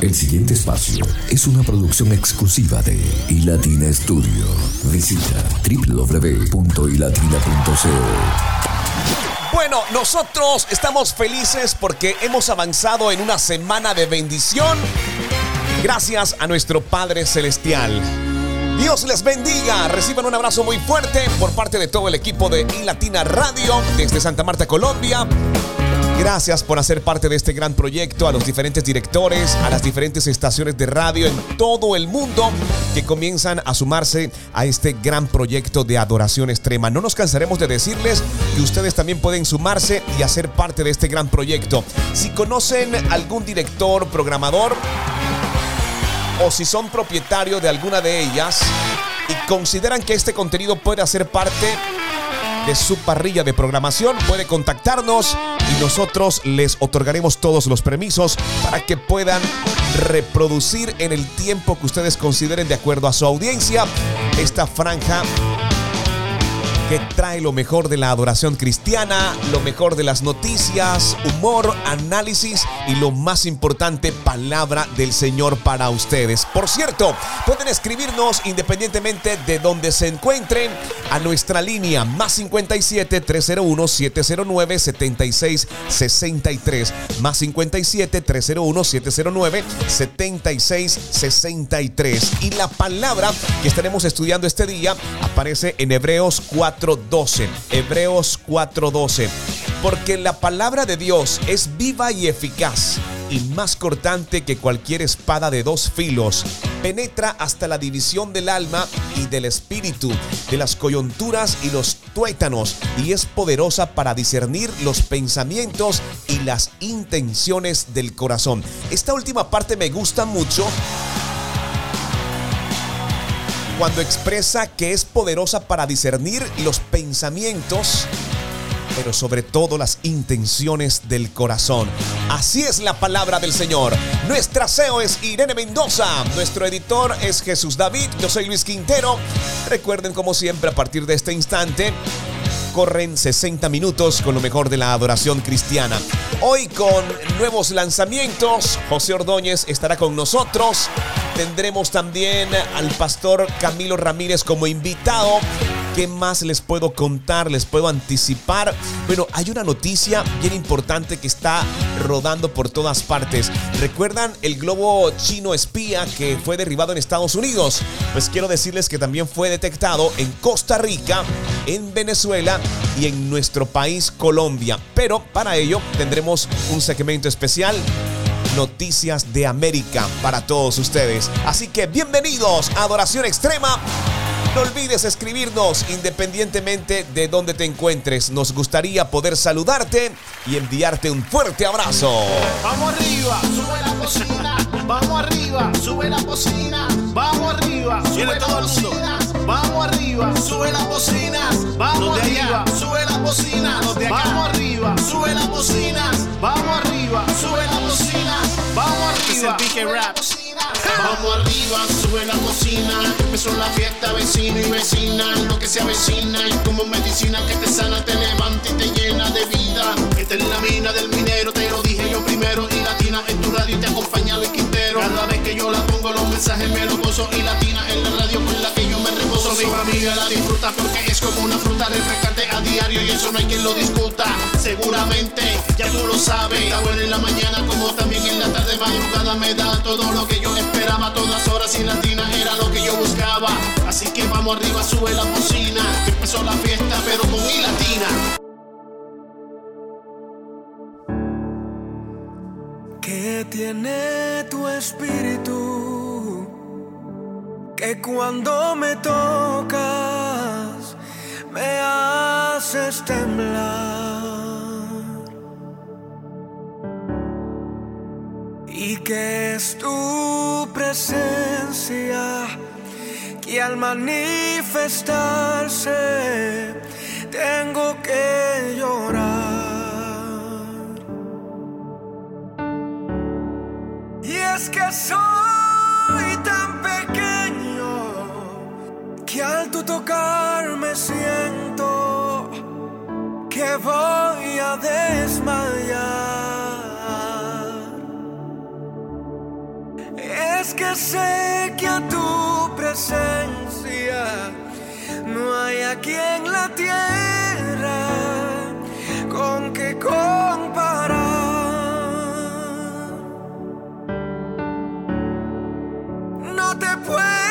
El siguiente espacio es una producción exclusiva de iLatina Studio. Visita www.ilatina.co. Bueno, nosotros estamos felices porque hemos avanzado en una semana de bendición gracias a nuestro Padre Celestial. Dios les bendiga. Reciban un abrazo muy fuerte por parte de todo el equipo de iLatina Radio desde Santa Marta, Colombia. Gracias por hacer parte de este gran proyecto, a los diferentes directores, a las diferentes estaciones de radio en todo el mundo que comienzan a sumarse a este gran proyecto de adoración extrema. No nos cansaremos de decirles que ustedes también pueden sumarse y hacer parte de este gran proyecto. Si conocen algún director, programador, o si son propietarios de alguna de ellas y consideran que este contenido puede hacer parte de su parrilla de programación, puede contactarnos y nosotros les otorgaremos todos los permisos para que puedan reproducir en el tiempo que ustedes consideren de acuerdo a su audiencia esta franja que trae lo mejor de la adoración cristiana, lo mejor de las noticias, humor, análisis y lo más importante, palabra del Señor para ustedes. Por cierto, pueden escribirnos independientemente de donde se encuentren a nuestra línea más 57 301 709 76 63 más 57 301 709 76 63 y la palabra que estaremos estudiando este día aparece en Hebreos 4 4:12. Hebreos 4:12. Porque la palabra de Dios es viva y eficaz y más cortante que cualquier espada de dos filos. Penetra hasta la división del alma y del espíritu, de las coyunturas y los tuétanos, y es poderosa para discernir los pensamientos y las intenciones del corazón. Esta última parte me gusta mucho cuando expresa que es poderosa para discernir los pensamientos, pero sobre todo las intenciones del corazón. Así es la palabra del Señor. Nuestra CEO es Irene Mendoza, nuestro editor es Jesús David, yo soy Luis Quintero. Recuerden como siempre a partir de este instante corren 60 minutos con lo mejor de la adoración cristiana. Hoy con nuevos lanzamientos, José Ordóñez estará con nosotros. Tendremos también al pastor Camilo Ramírez como invitado. ¿Qué más les puedo contar? Les puedo anticipar. Bueno, hay una noticia bien importante que está rodando por todas partes. ¿Recuerdan el globo chino espía que fue derribado en Estados Unidos? Pues quiero decirles que también fue detectado en Costa Rica, en Venezuela y en nuestro país Colombia. Pero para ello tendremos un segmento especial Noticias de América para todos ustedes. Así que bienvenidos a Adoración Extrema. No olvides escribirnos independientemente de donde te encuentres. Nos gustaría poder saludarte y enviarte un fuerte abrazo. Vamos arriba, sube la cocina. Vamos arriba, sube la cocina. Vamos arriba, sube todo el mundo. Vamos arriba, sube la cocina. Vamos arriba, sube la cocina. Vamos arriba, sube la cocina. Vamos arriba, sube la cocina. Vamos arriba. Vamos arriba, sube la cocina. Empezó la fiesta, vecino y vecina. Lo que se avecina y como medicina que te sana, te levanta y te llena de vida. Esta es la mina del minero, te lo dije yo primero. Y latina en tu radio y te acompaña el Quintero. Cada vez que yo la pongo, los mensajes me los gozo. Y la la disfruta porque es como una fruta refrescante a diario y eso no hay quien lo discuta. Seguramente, ya tú lo sabes. Está buena en la mañana como también en la tarde madrugada me da todo lo que yo esperaba todas horas y latina era lo que yo buscaba. Así que vamos arriba, sube la cocina. Empezó la fiesta, pero con mi latina. ¿Qué tiene tu espíritu? Que cuando me tocas me haces temblar. y que es tu presencia que al manifestarse tengo que llorar. Y es que soy tan pequeño que al tu tocar me siento que voy a desmayar. Es que sé que a tu presencia no hay aquí en la tierra con que comparar. No te puedo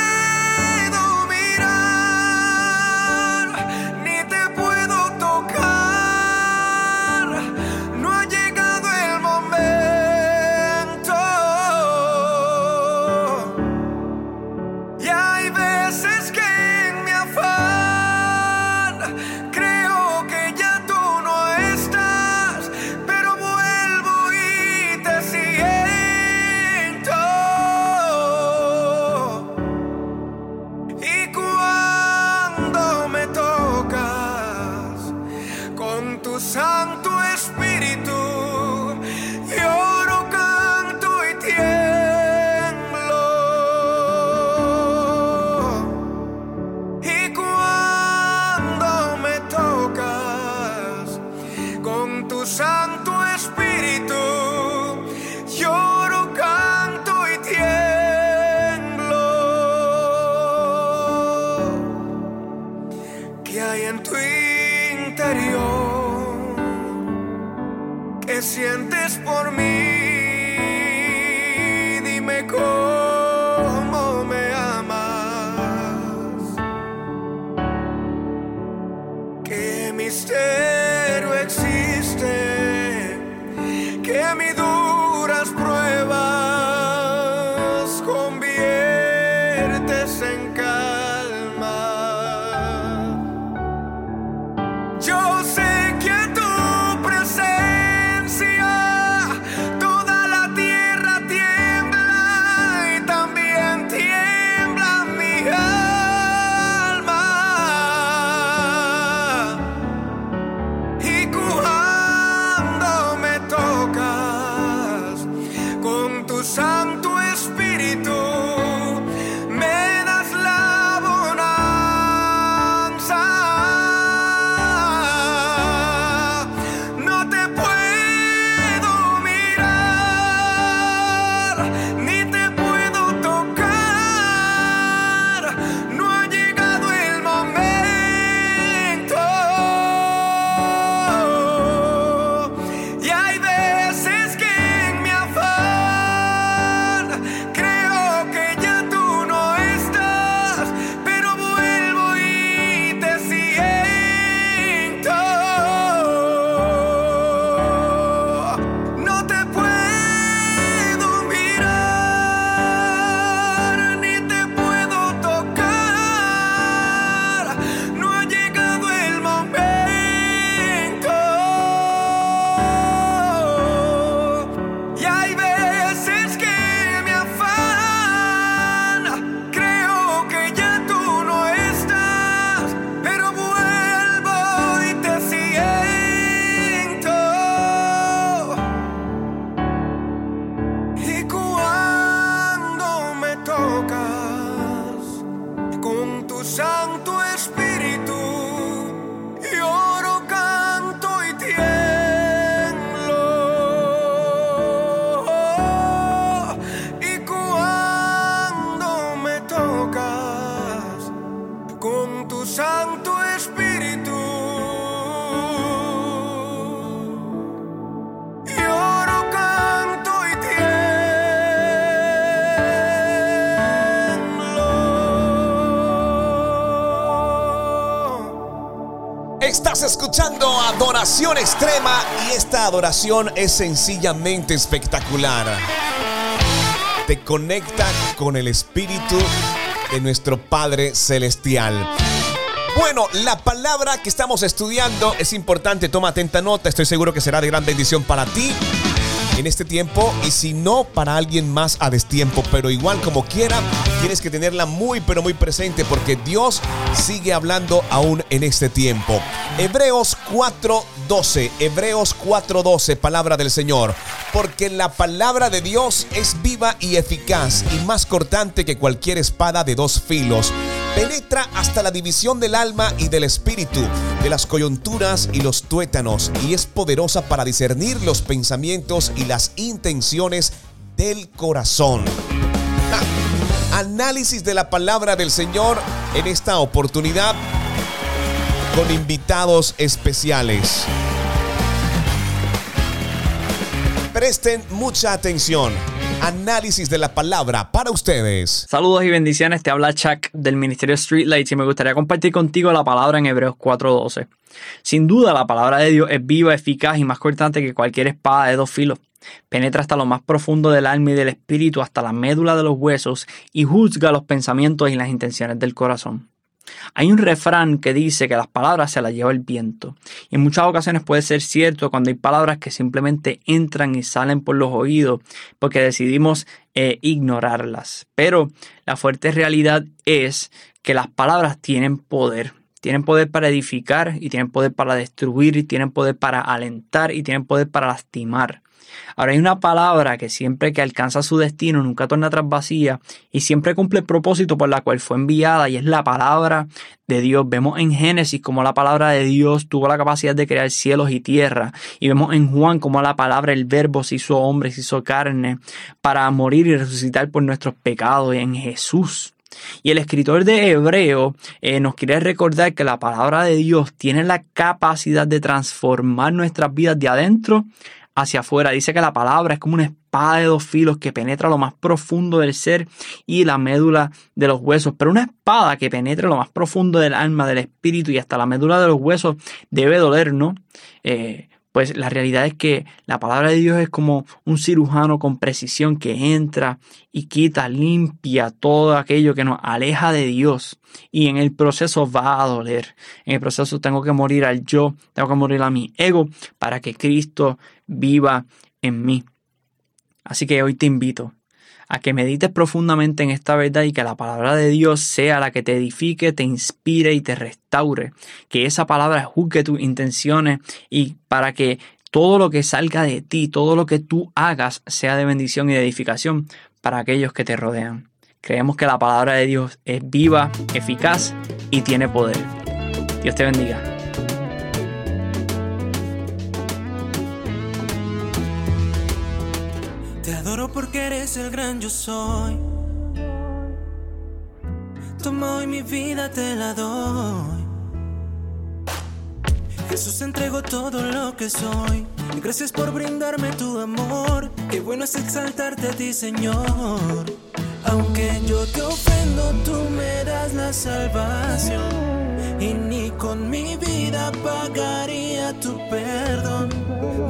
Extrema y esta adoración es sencillamente espectacular. Te conecta con el Espíritu de nuestro Padre Celestial. Bueno, la palabra que estamos estudiando es importante, toma atenta nota, estoy seguro que será de gran bendición para ti en este tiempo y si no para alguien más a destiempo, pero igual como quiera, tienes que tenerla muy pero muy presente porque Dios sigue hablando aún en este tiempo. Hebreos 4:12, Hebreos 4:12, palabra del Señor, porque la palabra de Dios es viva y eficaz y más cortante que cualquier espada de dos filos penetra hasta la división del alma y del espíritu, de las coyunturas y los tuétanos, y es poderosa para discernir los pensamientos y las intenciones del corazón. Análisis de la palabra del Señor en esta oportunidad con invitados especiales. Presten mucha atención. Análisis de la palabra para ustedes. Saludos y bendiciones, te habla Chuck del Ministerio Streetlights y me gustaría compartir contigo la palabra en Hebreos 4:12. Sin duda la palabra de Dios es viva, eficaz y más cortante que cualquier espada de dos filos. Penetra hasta lo más profundo del alma y del espíritu, hasta la médula de los huesos y juzga los pensamientos y las intenciones del corazón. Hay un refrán que dice que las palabras se las lleva el viento. Y en muchas ocasiones puede ser cierto cuando hay palabras que simplemente entran y salen por los oídos porque decidimos eh, ignorarlas. Pero la fuerte realidad es que las palabras tienen poder. Tienen poder para edificar y tienen poder para destruir y tienen poder para alentar y tienen poder para lastimar. Ahora hay una palabra que siempre que alcanza su destino nunca torna atrás vacía y siempre cumple el propósito por la cual fue enviada y es la palabra de Dios. Vemos en Génesis como la palabra de Dios tuvo la capacidad de crear cielos y tierra y vemos en Juan como la palabra, el verbo se hizo hombre, se hizo carne para morir y resucitar por nuestros pecados en Jesús. Y el escritor de Hebreo eh, nos quiere recordar que la palabra de Dios tiene la capacidad de transformar nuestras vidas de adentro hacia afuera. Dice que la palabra es como una espada de dos filos que penetra lo más profundo del ser y la médula de los huesos. Pero una espada que penetre lo más profundo del alma, del espíritu y hasta la médula de los huesos debe doler, ¿no? Eh, pues la realidad es que la palabra de Dios es como un cirujano con precisión que entra y quita, limpia todo aquello que nos aleja de Dios. Y en el proceso va a doler. En el proceso tengo que morir al yo, tengo que morir a mi ego para que Cristo viva en mí. Así que hoy te invito a que medites profundamente en esta verdad y que la palabra de Dios sea la que te edifique, te inspire y te restaure. Que esa palabra juzgue tus intenciones y para que todo lo que salga de ti, todo lo que tú hagas sea de bendición y de edificación para aquellos que te rodean. Creemos que la palabra de Dios es viva, eficaz y tiene poder. Dios te bendiga. El gran yo soy. Toma hoy mi vida, te la doy. Jesús entregó todo lo que soy. Y gracias por brindarme tu amor. Qué bueno es exaltarte a ti, Señor. Aunque yo te ofendo, tú me das la salvación. Y ni con mi vida pagaría tu perdón.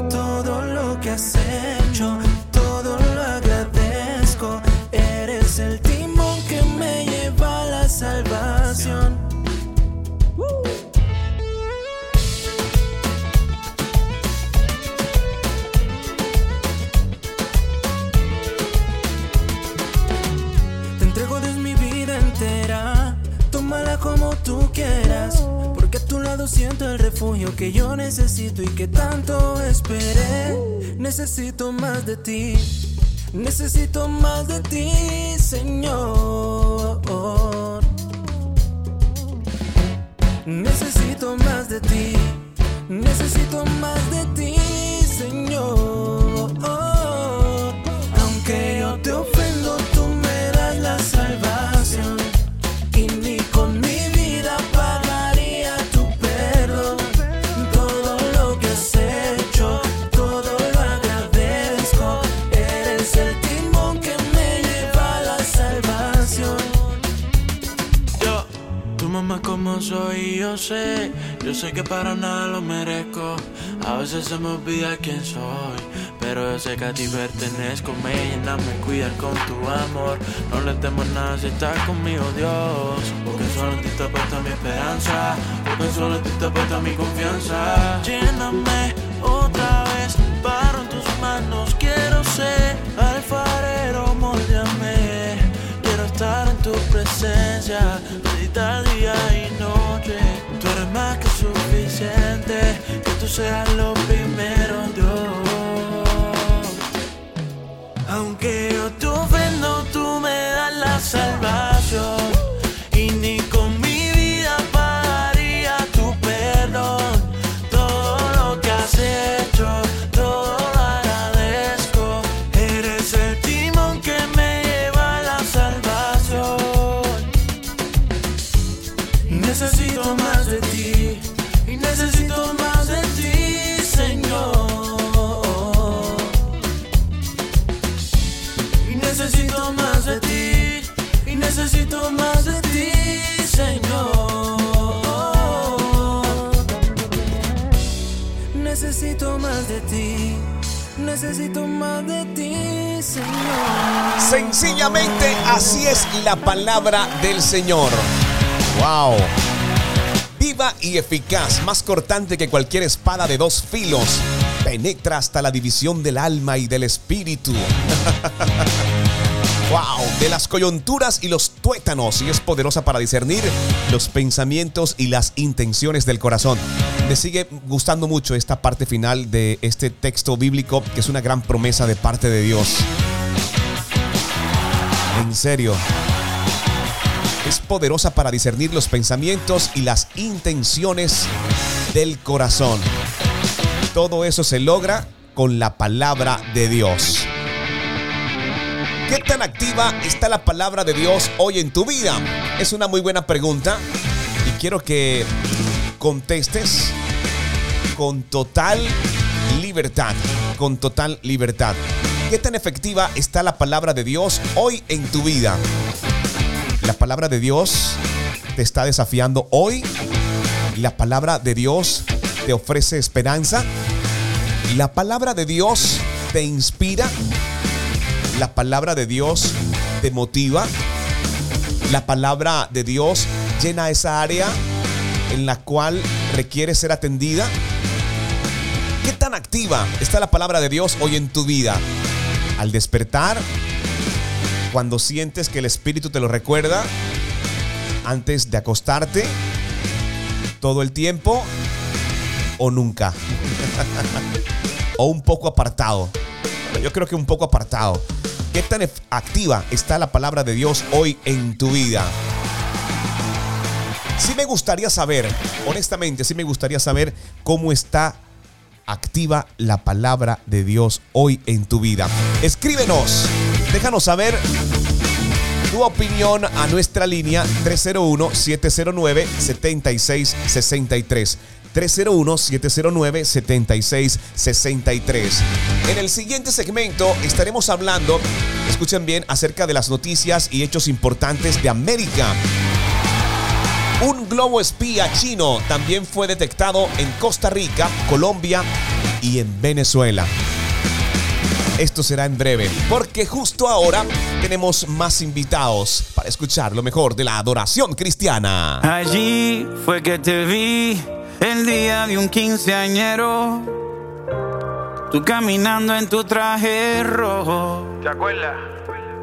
Todo lo que has el timón que me lleva a la salvación. Te entrego Dios mi vida entera, tómala como tú quieras. Porque a tu lado siento el refugio que yo necesito y que tanto esperé. Necesito más de ti. Necesito más de ti, Señor. Necesito más de ti. Necesito más de ti, soy, yo sé, yo sé que para nada lo merezco. A veces se me olvida quién soy, pero yo sé que a ti pertenezco. Me llena, me cuidas con tu amor. No le temo nada si estás conmigo, Dios. Porque solo en ti está puesta mi esperanza, porque solo en ti está puesta mi confianza. Lléname otra vez, paro en tus manos, quiero ser alfarero, moldeame. Quiero estar en tu presencia, que tú seas lo primero, Dios. Aunque yo te ofendo, tú me das la salvación. La palabra del Señor. Wow. Viva y eficaz, más cortante que cualquier espada de dos filos. Penetra hasta la división del alma y del espíritu. wow, de las coyunturas y los tuétanos y es poderosa para discernir los pensamientos y las intenciones del corazón. Me sigue gustando mucho esta parte final de este texto bíblico que es una gran promesa de parte de Dios. En serio. Es poderosa para discernir los pensamientos y las intenciones del corazón. Todo eso se logra con la palabra de Dios. ¿Qué tan activa está la palabra de Dios hoy en tu vida? Es una muy buena pregunta y quiero que contestes con total libertad, con total libertad. ¿Qué tan efectiva está la palabra de Dios hoy en tu vida? La palabra de Dios te está desafiando hoy. La palabra de Dios te ofrece esperanza. La palabra de Dios te inspira. La palabra de Dios te motiva. La palabra de Dios llena esa área en la cual requiere ser atendida. ¿Qué tan activa está la palabra de Dios hoy en tu vida? Al despertar, cuando sientes que el Espíritu te lo recuerda, antes de acostarte, todo el tiempo o nunca. o un poco apartado. Yo creo que un poco apartado. ¿Qué tan activa está la palabra de Dios hoy en tu vida? Sí me gustaría saber, honestamente, sí me gustaría saber cómo está activa la palabra de Dios hoy en tu vida. Escríbenos, déjanos saber tu opinión a nuestra línea 301-709-7663. 301-709-7663. En el siguiente segmento estaremos hablando, escuchen bien, acerca de las noticias y hechos importantes de América. Un globo espía chino también fue detectado en Costa Rica, Colombia y en Venezuela. Esto será en breve, porque justo ahora tenemos más invitados para escuchar lo mejor de la adoración cristiana. Allí fue que te vi el día de un quinceañero. Tú caminando en tu traje rojo. ¿Te acuerdas?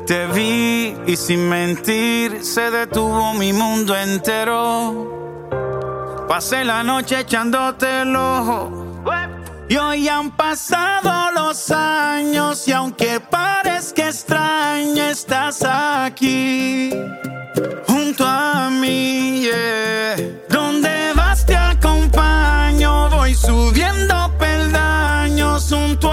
Te vi y sin mentir se detuvo mi mundo entero. Pasé la noche echándote el ojo. Y hoy han pasado los años y aunque parezca extraño estás aquí junto a mí. yeah. Donde vas te acompaño, voy subiendo peldaños junto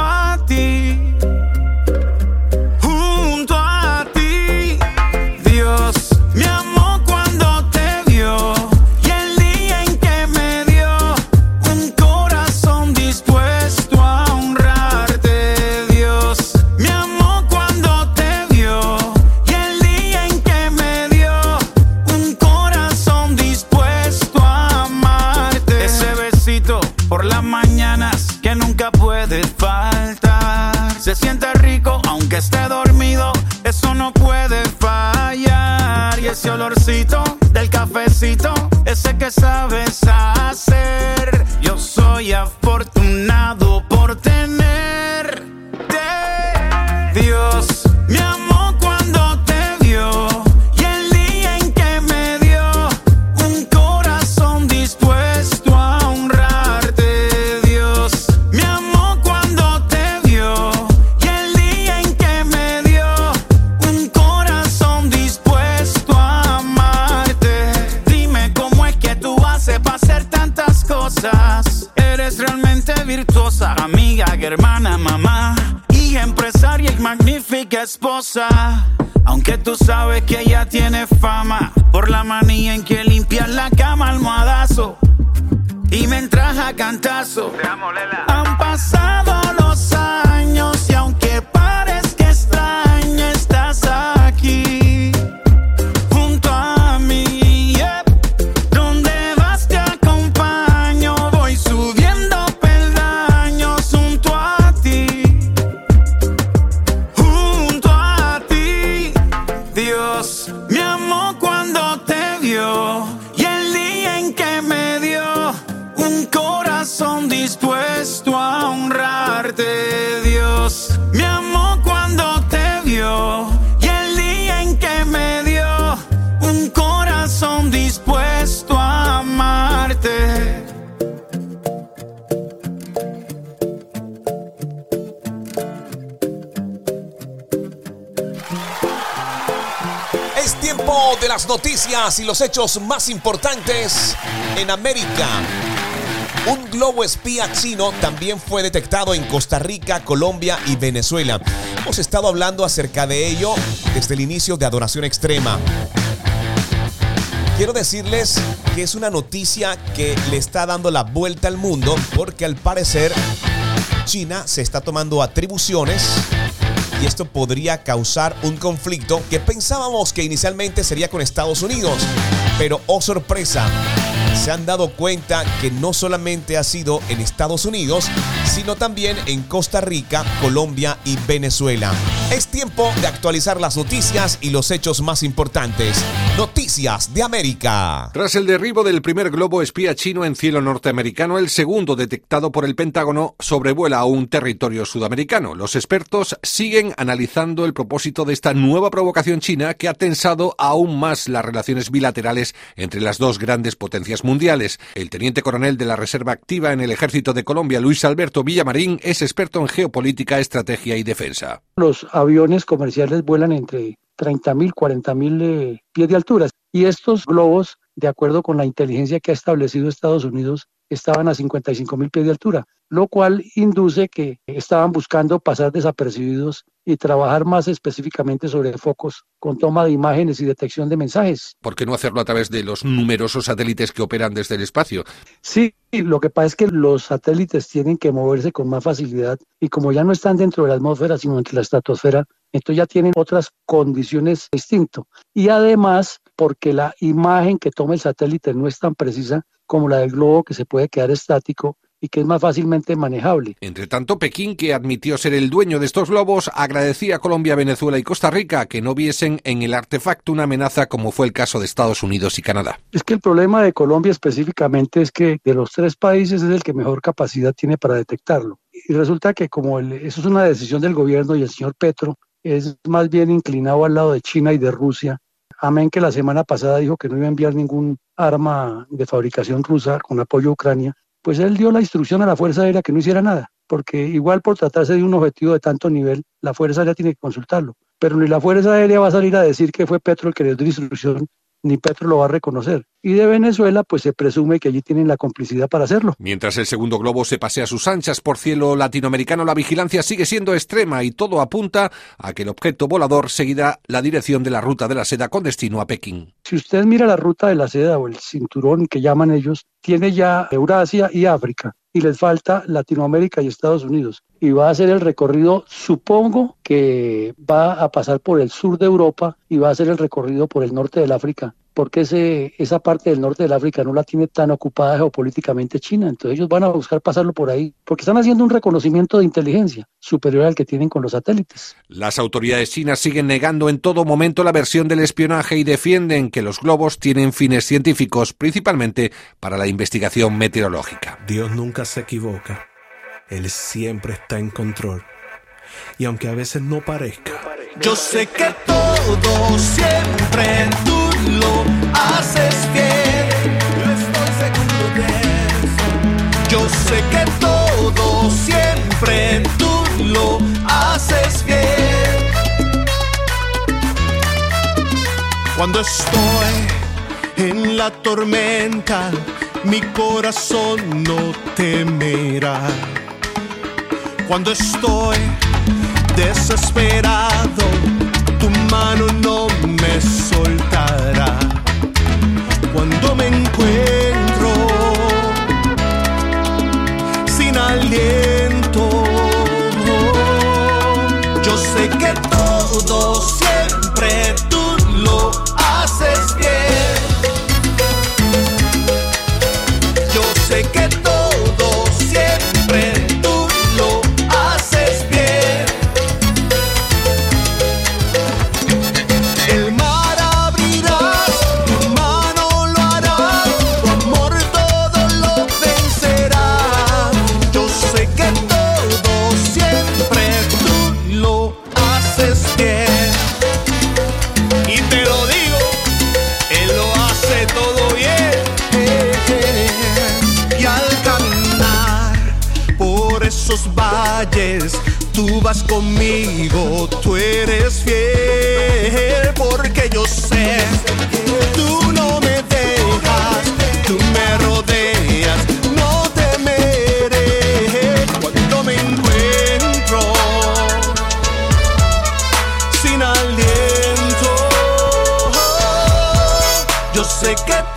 corazón dispuesto a honrarte, Dios. Me amó cuando te vio y el día en que me dio un corazón dispuesto a amarte. Es tiempo de las noticias y los hechos más importantes en América un globo espía chino también fue detectado en Costa Rica, Colombia y Venezuela. Hemos estado hablando acerca de ello desde el inicio de Adoración Extrema. Quiero decirles que es una noticia que le está dando la vuelta al mundo porque al parecer China se está tomando atribuciones y esto podría causar un conflicto que pensábamos que inicialmente sería con Estados Unidos. Pero, oh sorpresa, se han dado cuenta que no solamente ha sido en Estados Unidos, sino también en Costa Rica, Colombia y Venezuela. Es tiempo de actualizar las noticias y los hechos más importantes. Noticias de América. Tras el derribo del primer globo espía chino en cielo norteamericano, el segundo detectado por el Pentágono sobrevuela a un territorio sudamericano. Los expertos siguen analizando el propósito de esta nueva provocación china que ha tensado aún más las relaciones bilaterales entre las dos grandes potencias mundiales. El teniente coronel de la Reserva Activa en el Ejército de Colombia, Luis Alberto Villamarín, es experto en geopolítica, estrategia y defensa. Los aviones comerciales vuelan entre 30.000, 40.000 eh, pies de altura y estos globos, de acuerdo con la inteligencia que ha establecido Estados Unidos, estaban a 55.000 pies de altura, lo cual induce que estaban buscando pasar desapercibidos y trabajar más específicamente sobre focos con toma de imágenes y detección de mensajes. ¿Por qué no hacerlo a través de los numerosos satélites que operan desde el espacio? Sí, lo que pasa es que los satélites tienen que moverse con más facilidad y como ya no están dentro de la atmósfera, sino entre la estratosfera, entonces ya tienen otras condiciones distintas. Y además, porque la imagen que toma el satélite no es tan precisa como la del globo que se puede quedar estático y que es más fácilmente manejable. Entre tanto, Pekín, que admitió ser el dueño de estos globos, agradecía a Colombia, Venezuela y Costa Rica que no viesen en el artefacto una amenaza como fue el caso de Estados Unidos y Canadá. Es que el problema de Colombia específicamente es que de los tres países es el que mejor capacidad tiene para detectarlo. Y resulta que como eso es una decisión del gobierno y el señor Petro es más bien inclinado al lado de China y de Rusia, amén que la semana pasada dijo que no iba a enviar ningún arma de fabricación rusa con apoyo a Ucrania, pues él dio la instrucción a la Fuerza Aérea que no hiciera nada, porque igual por tratarse de un objetivo de tanto nivel, la Fuerza Aérea tiene que consultarlo. Pero ni la Fuerza Aérea va a salir a decir que fue Petro el que le dio la instrucción, ni Petro lo va a reconocer. Y de Venezuela, pues se presume que allí tienen la complicidad para hacerlo. Mientras el segundo globo se pasea a sus anchas por cielo latinoamericano, la vigilancia sigue siendo extrema y todo apunta a que el objeto volador seguirá la dirección de la ruta de la seda con destino a Pekín. Si usted mira la ruta de la seda o el cinturón que llaman ellos, tiene ya Eurasia y África y les falta Latinoamérica y Estados Unidos. Y va a hacer el recorrido, supongo que va a pasar por el sur de Europa y va a hacer el recorrido por el norte del África porque ese, esa parte del norte del África no la tiene tan ocupada geopolíticamente China. Entonces ellos van a buscar pasarlo por ahí, porque están haciendo un reconocimiento de inteligencia superior al que tienen con los satélites. Las autoridades chinas siguen negando en todo momento la versión del espionaje y defienden que los globos tienen fines científicos, principalmente para la investigación meteorológica. Dios nunca se equivoca. Él siempre está en control. Y aunque a veces no parezca, yo sé que todo siempre tú lo haces bien. Yo estoy seguro de eso. Yo sé que todo siempre tú lo haces bien. Cuando estoy en la tormenta, mi corazón no temerá. Cuando estoy desesperado, tu mano no me soltará. Cuando me encuentro sin aliento, yo sé que todo tú vas conmigo, tú eres fiel, porque yo sé que tú no me dejas, tú me rodeas, no temeré cuando me encuentro sin aliento. Yo sé que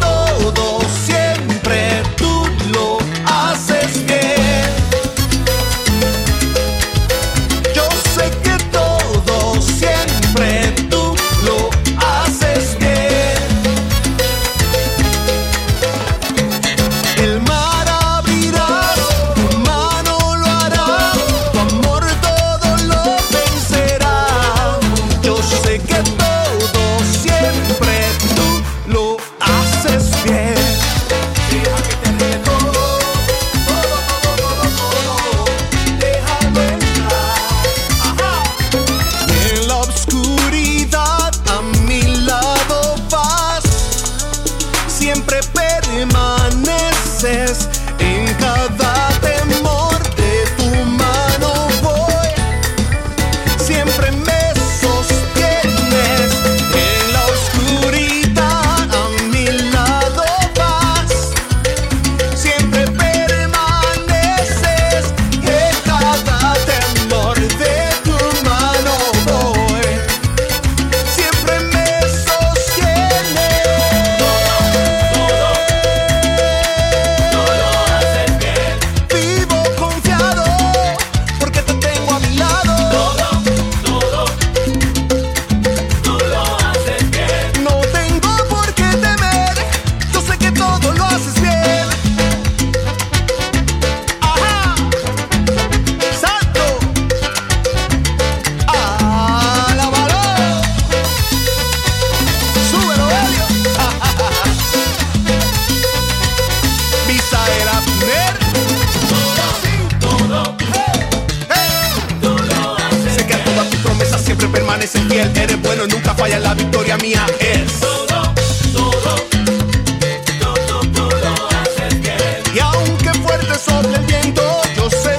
fiel. Eres bueno nunca falla. La victoria mía es. Y aunque fuerte sobre el viento, yo sé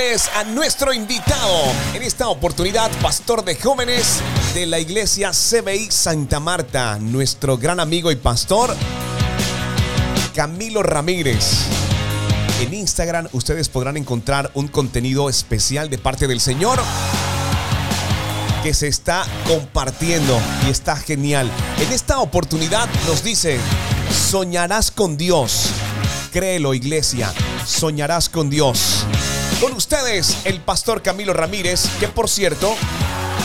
a nuestro invitado. En esta oportunidad, pastor de jóvenes de la iglesia CBI Santa Marta, nuestro gran amigo y pastor Camilo Ramírez. En Instagram ustedes podrán encontrar un contenido especial de parte del Señor que se está compartiendo y está genial. En esta oportunidad nos dice, soñarás con Dios. Créelo iglesia, soñarás con Dios. Con ustedes, el pastor Camilo Ramírez, que por cierto,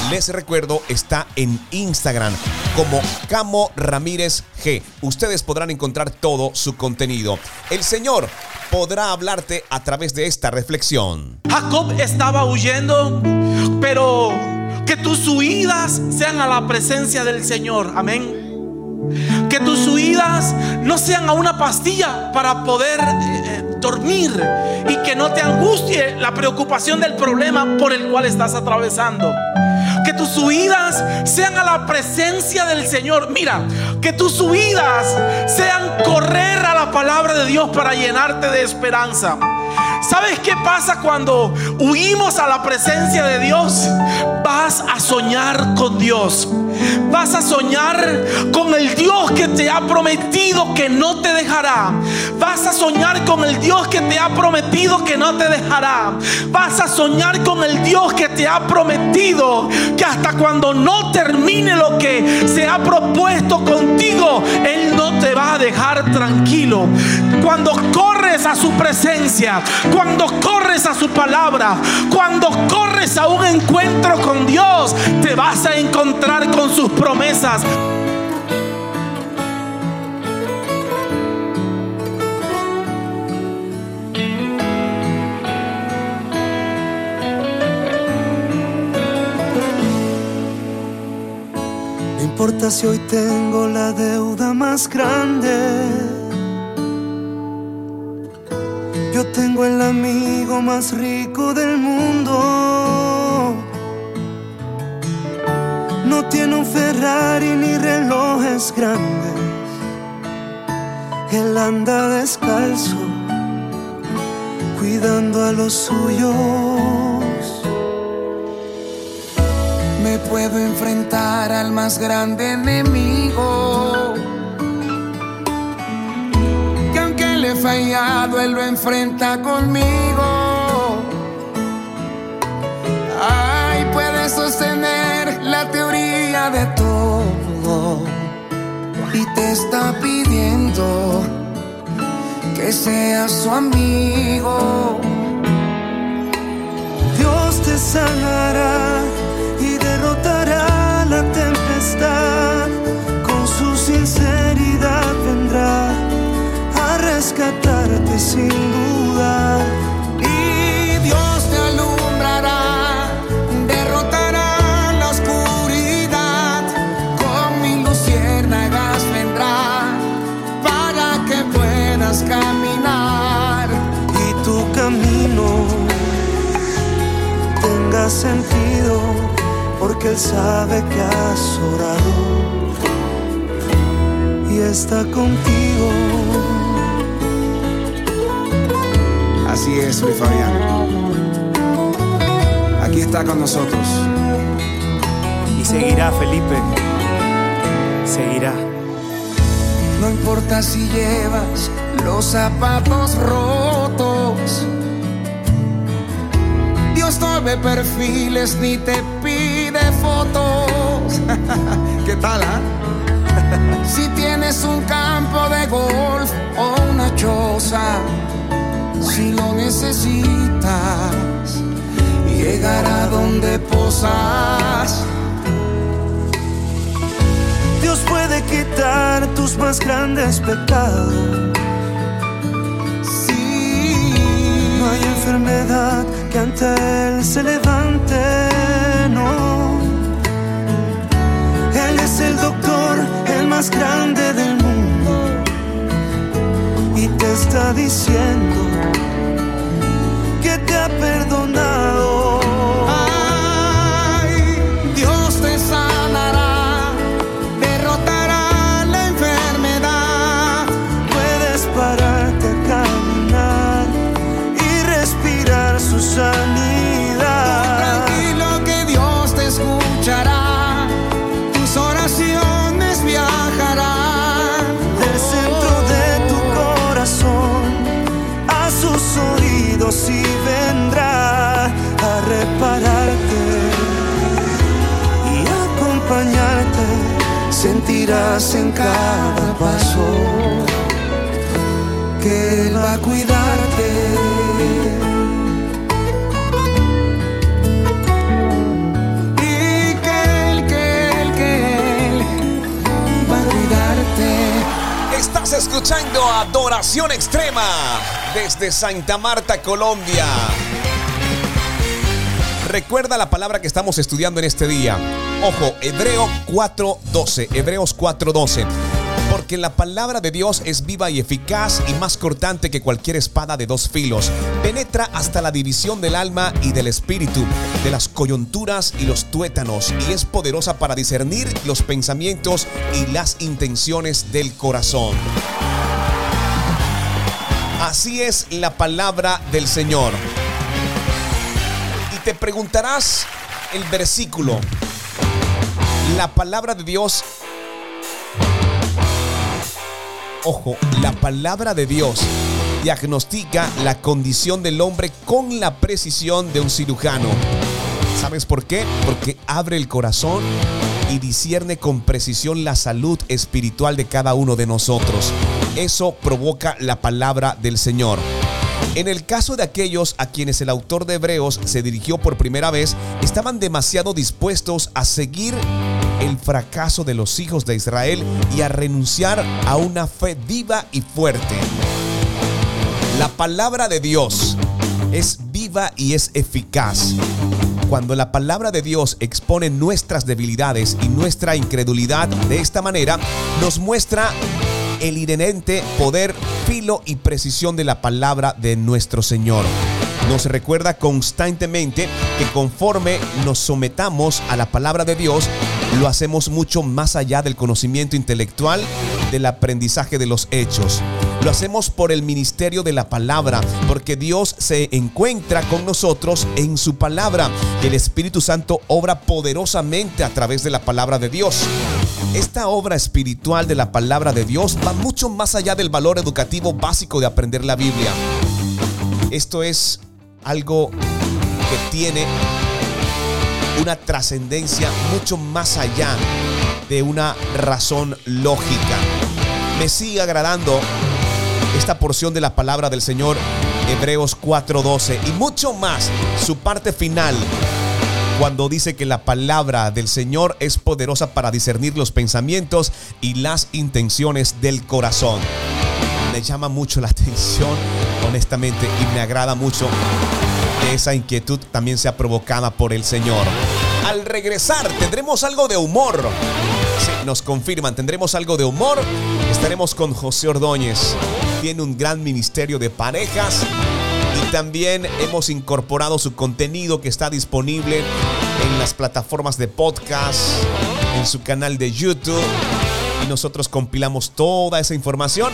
les recuerdo, está en Instagram como Camo Ramírez G. Ustedes podrán encontrar todo su contenido. El Señor podrá hablarte a través de esta reflexión. Jacob estaba huyendo, pero que tus huidas sean a la presencia del Señor. Amén. Que tus huidas no sean a una pastilla para poder eh, dormir y que no te angustie la preocupación del problema por el cual estás atravesando. Que tus huidas sean a la presencia del Señor. Mira, que tus huidas sean correr a la palabra de Dios para llenarte de esperanza. ¿Sabes qué pasa cuando huimos a la presencia de Dios? Vas a soñar con Dios. Vas a soñar con el Dios que te ha prometido que no te dejará. Vas a soñar con el Dios que te ha prometido que no te dejará. Vas a soñar con el Dios que te ha prometido que hasta cuando no termine lo que se ha propuesto contigo, Él no te va a dejar tranquilo. Cuando corres a su presencia, cuando corres a su palabra, cuando corres a un encuentro con Dios, te vas a encontrar con sus promesas. No importa si hoy tengo la deuda más grande. Yo tengo el amigo más rico del mundo. No tiene un Ferrari ni relojes grandes. Él anda descalzo, cuidando a los suyos. Me puedo enfrentar al más grande enemigo. Fallado, él lo enfrenta conmigo. Ay, puede sostener la teoría de todo. Y te está pidiendo que seas su amigo. Dios te sanará tratarte sin dudar. Y Dios te alumbrará, derrotará la oscuridad. Con mil luciérnagas vendrá para que puedas caminar. Y tu camino tenga sentido, porque Él sabe que has orado. Y está contigo Así es, Luis Fabián. Aquí está con nosotros. Y seguirá, Felipe. Seguirá. No importa si llevas los zapatos rotos. Dios no ve perfiles ni te pide fotos. ¿Qué tal, ah? si tienes un campo de golf o una choza, si lo necesitas, llegará donde posas. Dios puede quitar tus más grandes pecados. Sí. No hay enfermedad que ante Él se levante, no. Él es el doctor, el más grande del mundo. Y te está diciendo en cada paso que Él va a cuidarte. Y que Él, que Él, que Él va a cuidarte. Estás escuchando Adoración Extrema desde Santa Marta, Colombia. Recuerda la palabra que estamos estudiando en este día. Ojo, Hebreo 4.12. Hebreos 4.12. Porque la palabra de Dios es viva y eficaz y más cortante que cualquier espada de dos filos. Penetra hasta la división del alma y del espíritu, de las coyunturas y los tuétanos, y es poderosa para discernir los pensamientos y las intenciones del corazón. Así es la palabra del Señor. Y te preguntarás el versículo. La palabra de Dios Ojo, la palabra de Dios diagnostica la condición del hombre con la precisión de un cirujano. ¿Sabes por qué? Porque abre el corazón y discierne con precisión la salud espiritual de cada uno de nosotros. Eso provoca la palabra del Señor. En el caso de aquellos a quienes el autor de Hebreos se dirigió por primera vez, estaban demasiado dispuestos a seguir el fracaso de los hijos de Israel y a renunciar a una fe viva y fuerte. La palabra de Dios es viva y es eficaz. Cuando la palabra de Dios expone nuestras debilidades y nuestra incredulidad de esta manera, nos muestra el inherente poder, filo y precisión de la palabra de nuestro Señor. Nos recuerda constantemente que conforme nos sometamos a la palabra de Dios, lo hacemos mucho más allá del conocimiento intelectual, del aprendizaje de los hechos. Lo hacemos por el ministerio de la palabra, porque Dios se encuentra con nosotros en su palabra. El Espíritu Santo obra poderosamente a través de la palabra de Dios. Esta obra espiritual de la palabra de Dios va mucho más allá del valor educativo básico de aprender la Biblia. Esto es algo que tiene una trascendencia mucho más allá de una razón lógica. Me sigue agradando esta porción de la palabra del Señor, Hebreos 4:12, y mucho más su parte final, cuando dice que la palabra del Señor es poderosa para discernir los pensamientos y las intenciones del corazón. Me llama mucho la atención, honestamente, y me agrada mucho esa inquietud también sea provocada por el Señor. Al regresar tendremos algo de humor. Sí, nos confirman, tendremos algo de humor. Estaremos con José Ordóñez. Tiene un gran ministerio de parejas Y también hemos incorporado su contenido que está disponible en las plataformas de podcast, en su canal de YouTube. Y nosotros compilamos toda esa información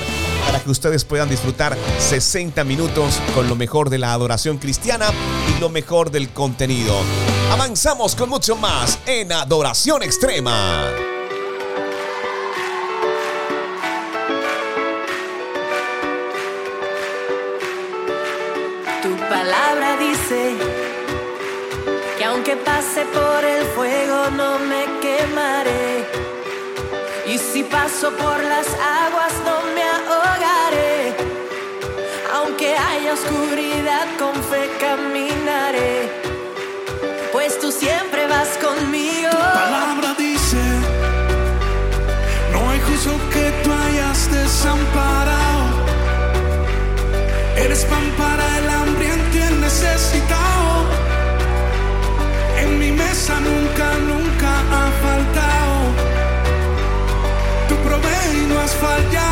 para que ustedes puedan disfrutar 60 minutos con lo mejor de la adoración cristiana y lo mejor del contenido. Avanzamos con mucho más en Adoración Extrema. Tu palabra dice que aunque pase por el fuego no me quemaré. Y si paso por las aguas no oscuridad con fe caminaré. Pues tú siempre vas conmigo. Tu palabra dice, no hay juicio que tú hayas desamparado. Eres pan para el hambriento y el necesitado. En mi mesa nunca, nunca ha faltado. Tu no has fallado.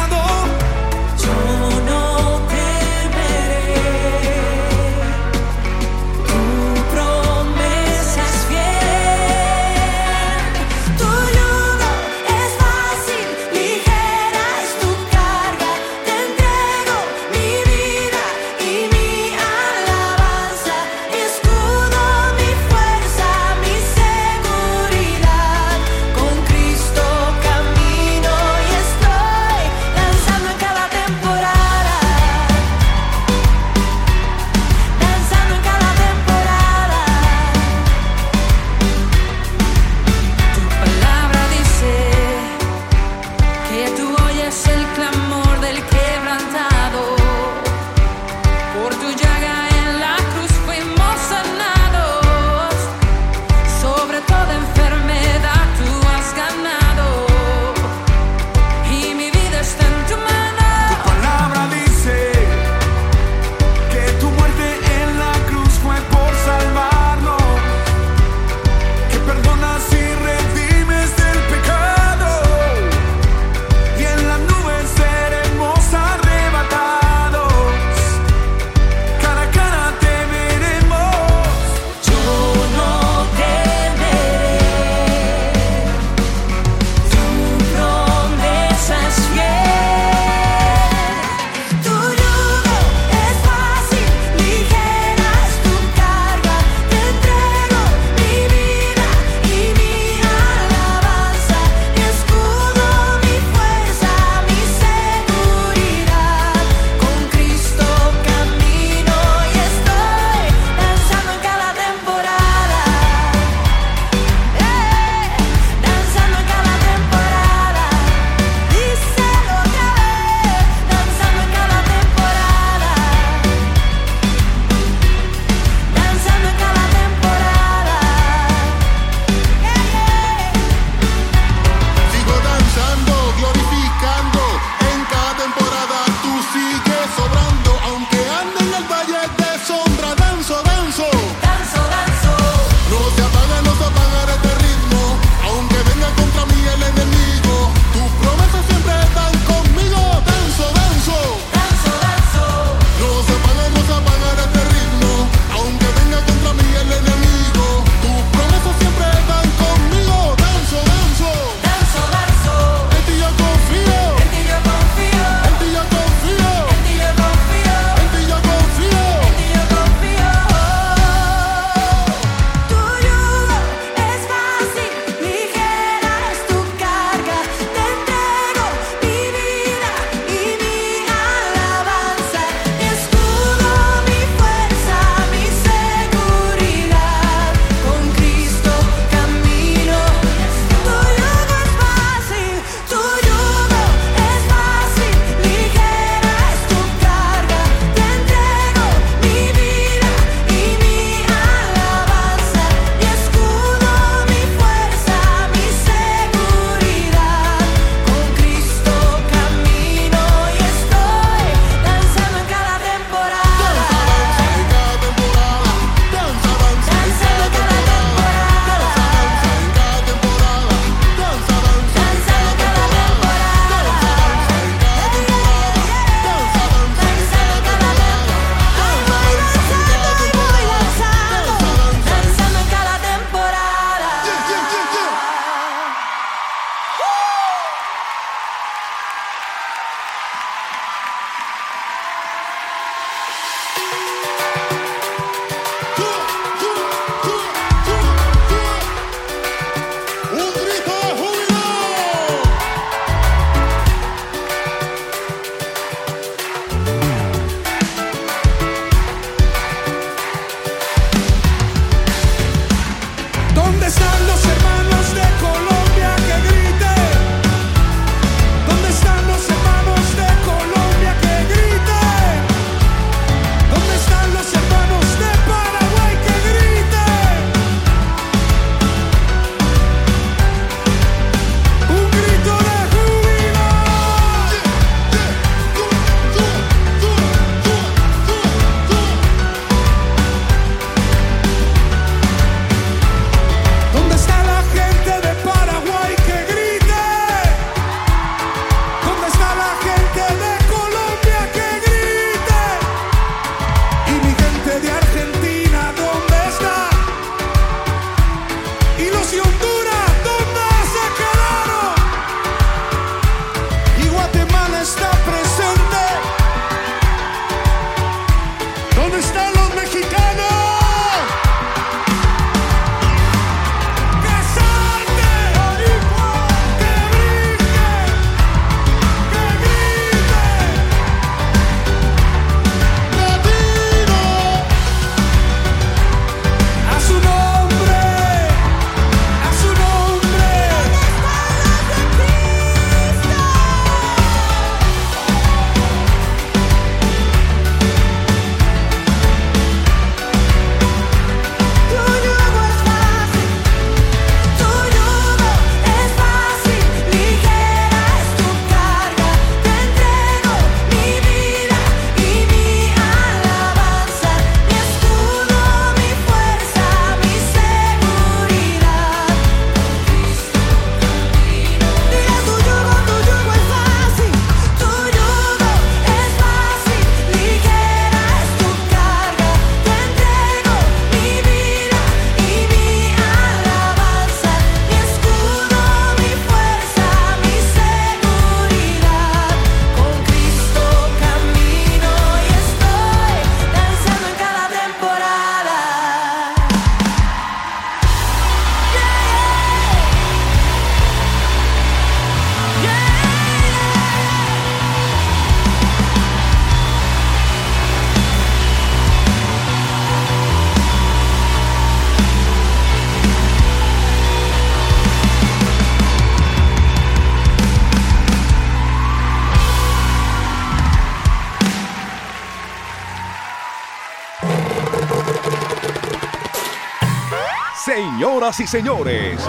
Y señores,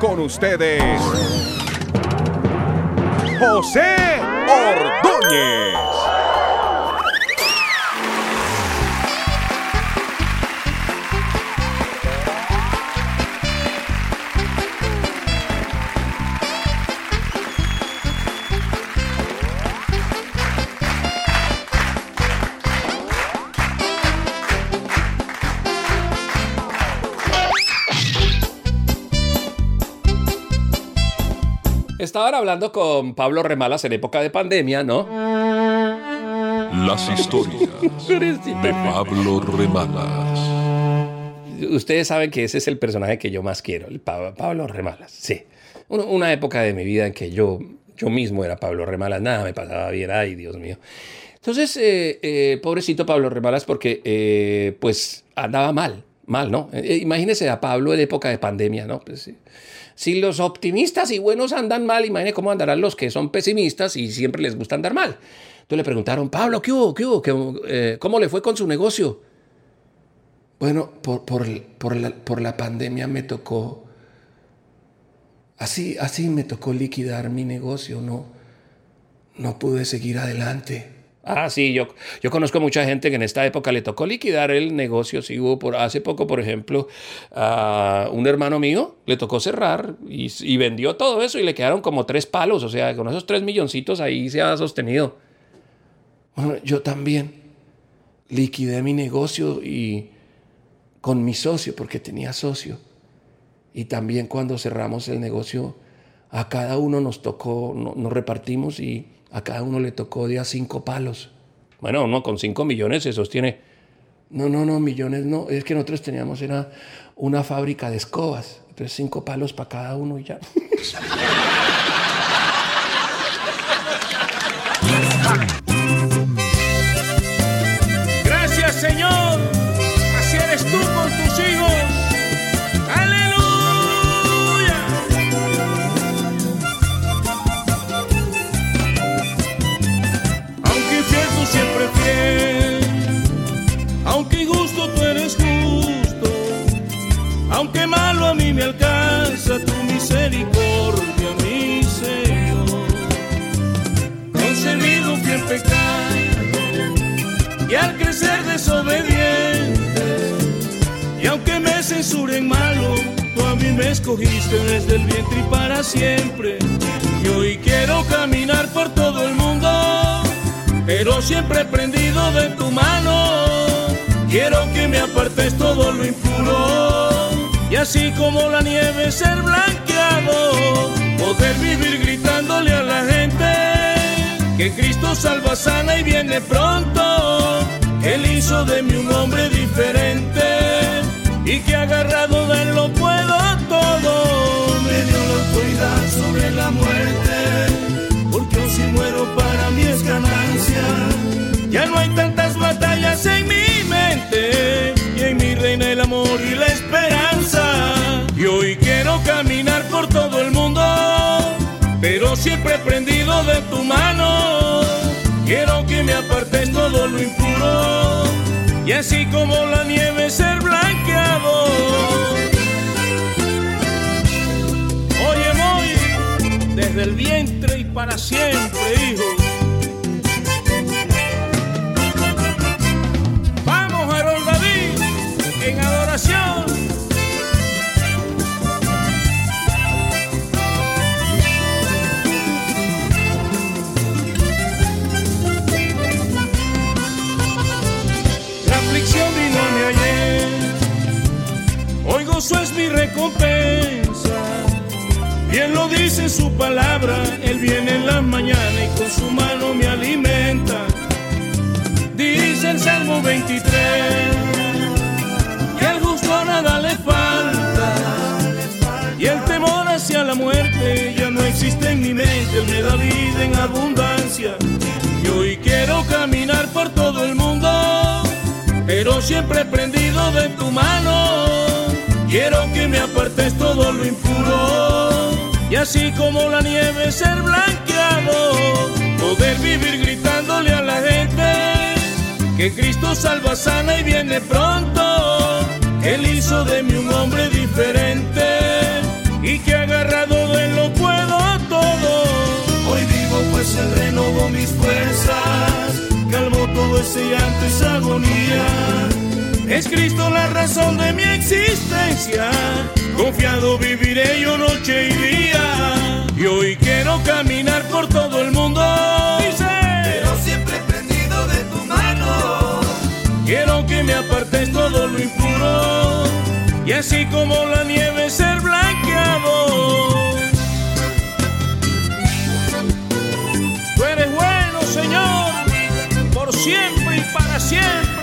con ustedes, José Ordóñez. Estaban hablando con Pablo Remalas en época de pandemia, ¿no? Las historias de Pablo Remalas. Ustedes saben que ese es el personaje que yo más quiero, el Pa- Pablo Remalas. Sí. Una- época de mi vida en que yo, yo mismo era Pablo Remalas, nada me pasaba bien, ay Dios mío. Entonces, eh, eh, pobrecito Pablo Remalas, porque eh, pues andaba mal, mal, ¿no? Imagínese a Pablo en época de pandemia, ¿no? Pues, sí. Si los optimistas y buenos andan mal, imagine cómo andarán los que son pesimistas y siempre les gusta andar mal. Entonces le preguntaron, Pablo, ¿qué hubo? ¿Qué hubo? ¿Qué, eh, ¿Cómo le fue con su negocio? Bueno, por, por, por la, por la pandemia me tocó, así, así me tocó liquidar mi negocio, no, no pude seguir adelante. Ah, sí, yo, yo conozco mucha gente que en esta época le tocó liquidar el negocio. Sí, hubo por, hace poco, por ejemplo, a un hermano mío le tocó cerrar y, vendió todo eso y le quedaron como tres palos. O sea, con esos tres milloncitos ahí se ha sostenido. Bueno, yo también liquidé mi negocio y con mi socio, porque tenía socio. Y también cuando cerramos el negocio, a cada uno nos tocó, no- nos repartimos y a cada uno le tocó de a cinco palos. Bueno, uno con cinco millones se sostiene. No, no, no, millones no. Es que nosotros teníamos era una fábrica de escobas. Entonces cinco palos para cada uno y ya. Gracias, Señor. Así eres tú con tus a mí me alcanza tu misericordia, mi Señor. Concebido fui en pecado y al crecer desobediente. Y aunque me censuren malo, tú a mí me escogiste desde el vientre y para siempre. Y hoy quiero caminar por todo el mundo, pero siempre prendido de tu mano. Quiero que me apartes todo como la nieve ser blanqueado, poder vivir gritándole a la gente que Cristo salva, sana y viene pronto. que Él hizo de mí un hombre diferente y que agarrado de él lo puedo todo. Me dio la autoridad sobre la muerte, porque hoy si muero para mí es ganancia. Ya no hay tantas batallas en mi mente y en mi reina el amor y la esperanza. Y hoy quiero caminar por todo el mundo pero siempre prendido de tu mano. Quiero que me apartes todo lo impuro y así como la nieve ser blanqueado. Oye, voy desde el vientre y para siempre, hijo. Mi recompensa. Bien lo dice su palabra, Él viene en la mañana y con su mano me alimenta. Dice el Salmo 23, que al justo nada le falta. Y el temor hacia la muerte ya no existe en mi mente, Él me da vida en abundancia. Y hoy quiero caminar por todo el mundo pero siempre prendido de tu mano. Quiero que me apartes todo lo impuro y así como la nieve ser blanqueado, poder vivir gritándole a la gente que Cristo salva, sana y viene pronto. Él hizo de mí un hombre diferente y que agarrado de él lo puedo todo. Hoy vivo pues Él renovó mis fuerzas, calmó todo ese llanto, esa agonía. Es Cristo la razón de mi existencia, confiado viviré yo noche y día. Y hoy quiero caminar por todo el mundo. Pero siempre prendido de tu mano. Quiero que me apartes todo lo impuro y así como la nieve ser blanqueado. Tú eres bueno, Señor, por siempre y para siempre.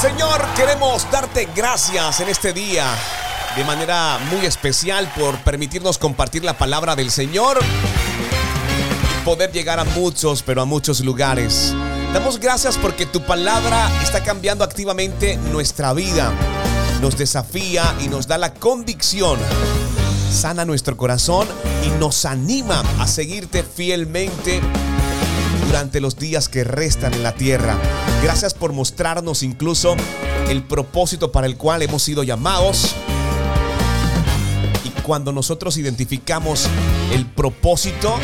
Señor, queremos darte gracias en este día de manera muy especial por permitirnos compartir la palabra del Señor y poder llegar a muchos, pero a muchos lugares. Damos gracias porque tu palabra está cambiando activamente nuestra vida, nos desafía y nos da la convicción, sana nuestro corazón y nos anima a seguirte fielmente durante los días que restan en la tierra. Gracias por mostrarnos incluso el propósito para el cual hemos sido llamados. Y cuando nosotros identificamos el propósito,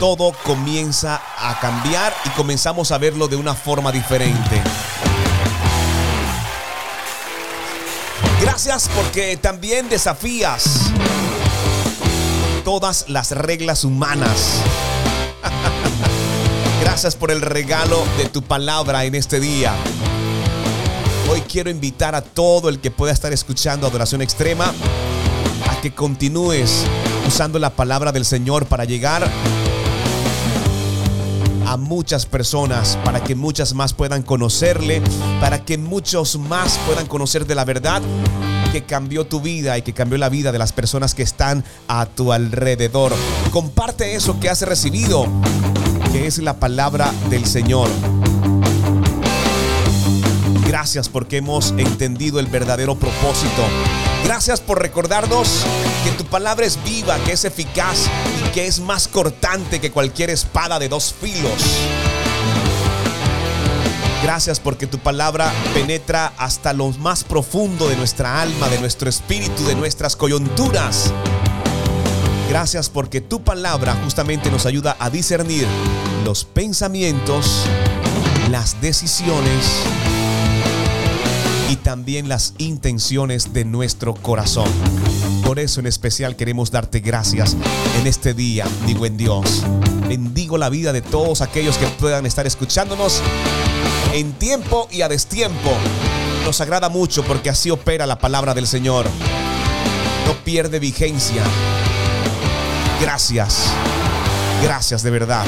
todo comienza a cambiar y comenzamos a verlo de una forma diferente. Gracias porque también desafías todas las reglas humanas. Gracias por el regalo de tu palabra en este día. Hoy quiero invitar a todo el que pueda estar escuchando Adoración Extrema a que continúes usando la palabra del Señor para llegar a muchas personas, para que muchas más puedan conocerle, para que muchos más puedan conocer de la verdad que cambió tu vida y que cambió la vida de las personas que están a tu alrededor. Comparte eso que has recibido, que es la palabra del Señor. Gracias porque hemos entendido el verdadero propósito. Gracias por recordarnos que tu palabra es viva, que es eficaz y que es más cortante que cualquier espada de dos filos. Gracias porque tu palabra penetra hasta lo más profundo de nuestra alma, de nuestro espíritu, de nuestras coyunturas. Gracias porque tu palabra justamente nos ayuda a discernir los pensamientos, las decisiones y también las intenciones de nuestro corazón. Por eso en especial queremos darte gracias en este día, digo en Dios. Bendigo la vida de todos aquellos que puedan estar escuchándonos en tiempo y a destiempo. Nos agrada mucho porque así opera la palabra del Señor. No pierde vigencia. Gracias. Gracias de verdad.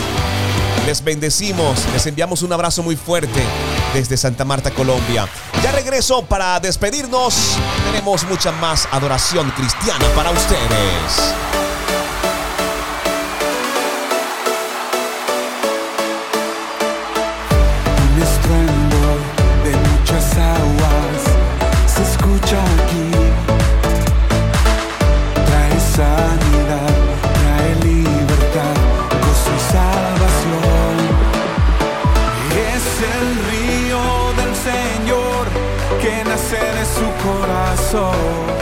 Les bendecimos, les enviamos un abrazo muy fuerte desde Santa Marta, Colombia. Ya regreso para despedirnos. Tenemos mucha más adoración cristiana para ustedes. Corazón.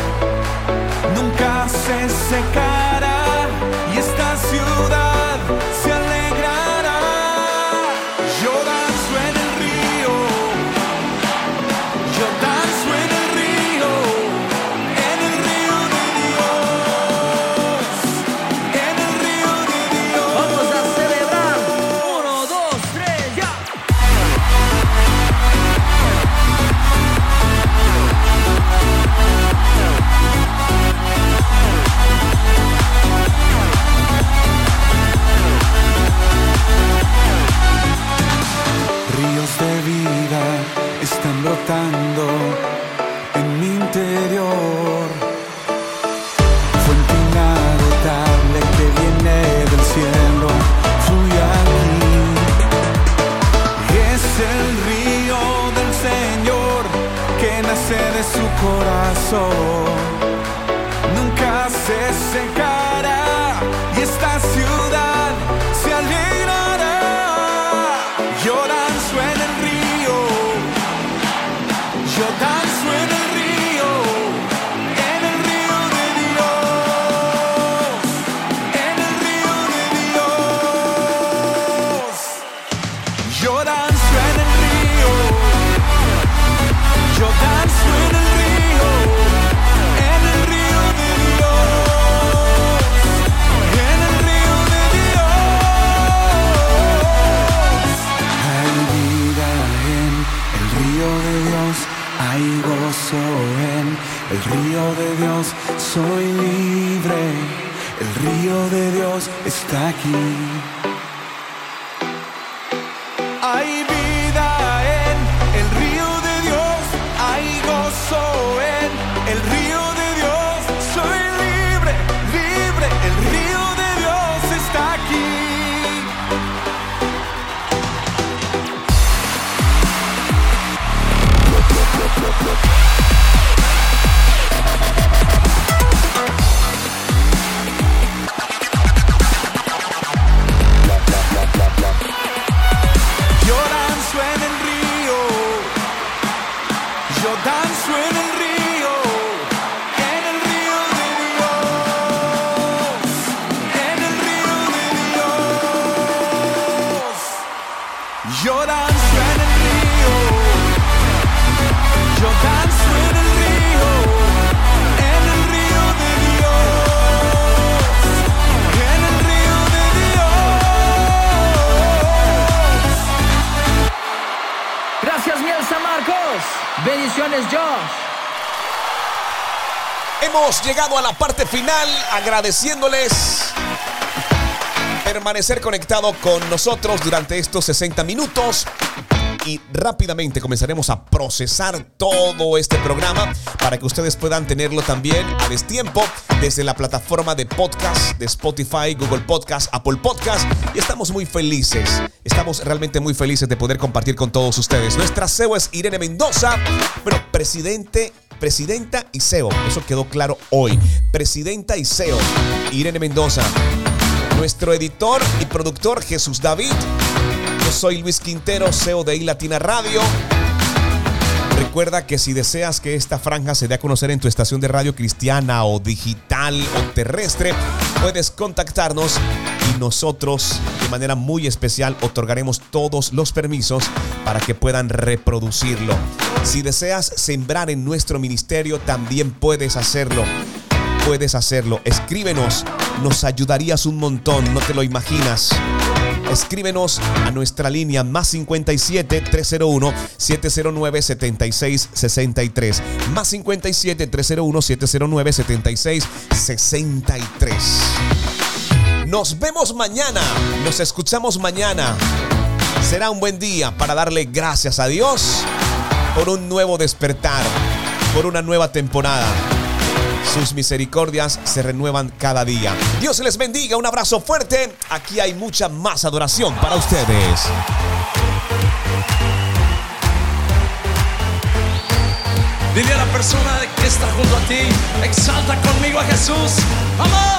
Llegado a la parte final agradeciéndoles permanecer conectado con nosotros durante estos 60 minutos y rápidamente comenzaremos a procesar todo este programa para que ustedes puedan tenerlo también a destiempo desde la plataforma de podcast de Spotify, Google Podcast, Apple Podcast y estamos muy felices, estamos realmente muy felices de poder compartir con todos ustedes. Nuestra CEO es Irene Mendoza, bueno, presidente Presidenta y CEO, eso quedó claro hoy. Presidenta y CEO, Irene Mendoza. Nuestro editor y productor Jesús David. Yo soy Luis Quintero, CEO de iLatina Radio. Recuerda que si deseas que esta franja se dé a conocer en tu estación de radio cristiana o digital o terrestre, puedes contactarnos y nosotros de manera muy especial otorgaremos todos los permisos para que puedan reproducirlo. Si deseas sembrar en nuestro ministerio, también puedes hacerlo. Puedes hacerlo. Escríbenos, nos ayudarías un montón, no te lo imaginas. Escríbenos a nuestra línea más 57 301 709 76 63. Más 57 301 709 76 63. Nos vemos mañana. Nos escuchamos mañana. Será un buen día para darle gracias a Dios por un nuevo despertar, por una nueva temporada. Sus misericordias se renuevan cada día. Dios les bendiga, un abrazo fuerte. Aquí hay mucha más adoración para ustedes. Dile a la persona que está junto a ti, exalta conmigo a Jesús. ¡Vamos!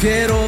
Quiero